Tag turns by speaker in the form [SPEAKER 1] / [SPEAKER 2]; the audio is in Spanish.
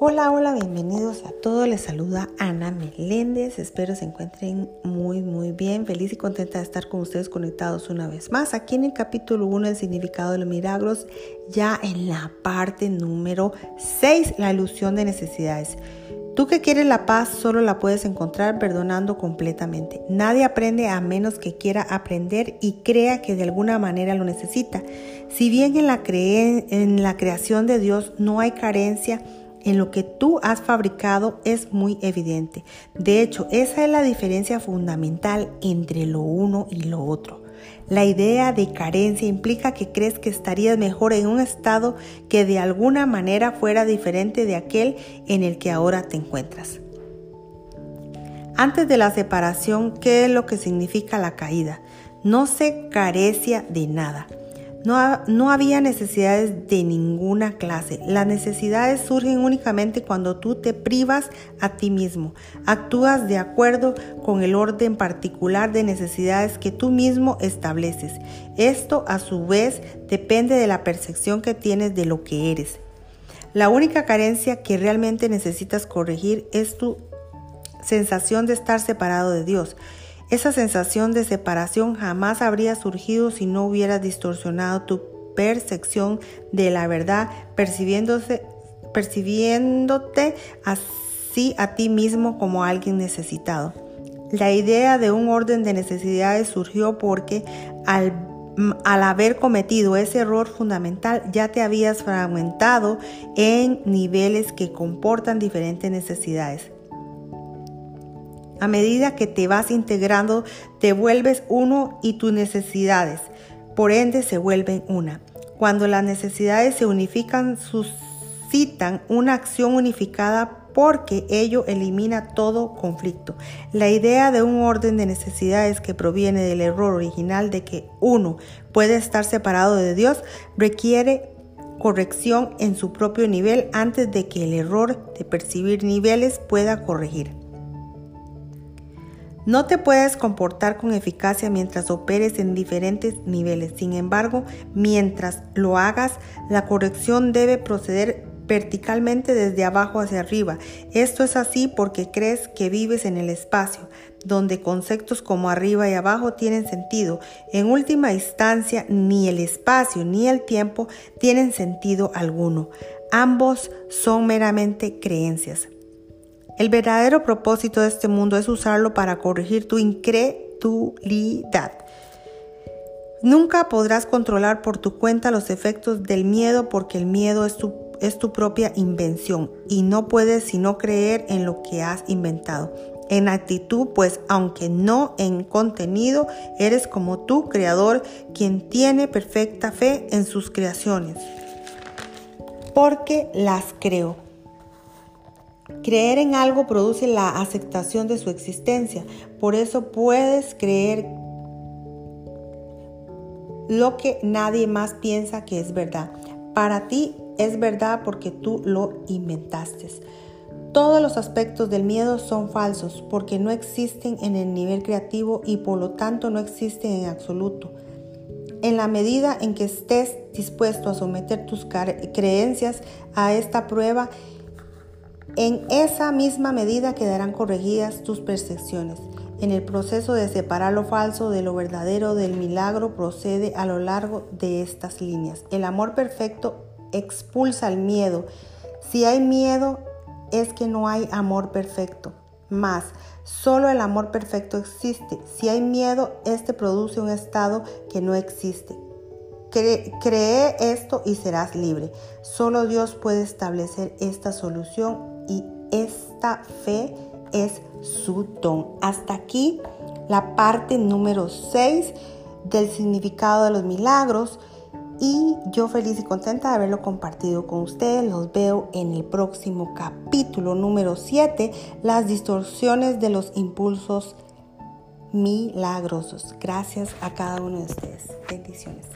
[SPEAKER 1] Hola, hola, bienvenidos a todos. Les saluda Ana Meléndez. Espero se encuentren muy, muy bien. Feliz y contenta de estar con ustedes conectados una vez más. Aquí en el capítulo 1, el significado de los milagros, ya en la parte número 6, la ilusión de necesidades. Tú que quieres la paz solo la puedes encontrar perdonando completamente. Nadie aprende a menos que quiera aprender y crea que de alguna manera lo necesita. Si bien en la, en la creación de Dios no hay carencia, en lo que tú has fabricado es muy evidente. De hecho, esa es la diferencia fundamental entre lo uno y lo otro. La idea de carencia implica que crees que estarías mejor en un estado que de alguna manera fuera diferente de aquel en el que ahora te encuentras. Antes de la separación, ¿qué es lo que significa la caída? No se carecia de nada. No, había necesidades de ninguna clase. Las necesidades surgen únicamente cuando tú te privas a ti mismo. Actúas de acuerdo con el orden particular de necesidades que tú mismo estableces. Esto a su vez depende de la percepción que tienes de lo que eres. La única carencia que realmente necesitas corregir es tu sensación de estar separado de Dios. Esa sensación de separación jamás habría surgido si no hubieras distorsionado tu percepción de la verdad, percibiéndote así a ti mismo como alguien necesitado. La idea de un orden de necesidades surgió porque al haber cometido ese error fundamental ya te habías fragmentado en niveles que comportan diferentes necesidades. A medida que te vas integrando, te vuelves uno y tus necesidades, por ende, se vuelven una. Cuando las necesidades se unifican, suscitan una acción unificada porque ello elimina todo conflicto. La idea de un orden de necesidades que proviene del error original de que uno puede estar separado de Dios requiere corrección en su propio nivel antes de que el error de percibir niveles pueda corregir. No te puedes comportar con eficacia mientras operes en diferentes niveles. Sin embargo, mientras lo hagas, la corrección debe proceder verticalmente desde abajo hacia arriba. Esto es así porque crees que vives en el espacio, donde conceptos como arriba y abajo tienen sentido. En última instancia, ni el espacio ni el tiempo tienen sentido alguno. Ambos son meramente creencias. El verdadero propósito de este mundo es usarlo para corregir tu incredulidad. Nunca podrás controlar por tu cuenta los efectos del miedo porque el miedo es tu, es tu propia invención y no puedes sino creer en lo que has inventado. En actitud, pues aunque no en contenido, eres como tu creador quien tiene perfecta fe en sus creaciones. Porque las creo. Creer en algo produce la aceptación de su existencia. Por eso puedes creer lo que nadie más piensa que es verdad. Para ti es verdad porque tú lo inventaste. Todos los aspectos del miedo son falsos porque no existen en el nivel creativo y por lo tanto no existen en absoluto. En la medida en que estés dispuesto a someter tus creencias a esta prueba, en esa misma medida quedarán corregidas tus percepciones. En el proceso de separar lo falso de lo verdadero del milagro procede a lo largo de estas líneas. El amor perfecto expulsa el miedo. Si hay miedo es que no hay amor perfecto. Más, solo el amor perfecto existe. Si hay miedo, este produce un estado que no existe. cree esto y serás libre. Solo Dios puede establecer esta solución y esta fe es su don. Hasta aquí la parte número 6 del significado de los milagros y yo feliz y contenta de haberlo compartido con ustedes. Los veo en el próximo capítulo número 7, las distorsiones de los impulsos milagrosos. Gracias a cada uno de ustedes. Bendiciones.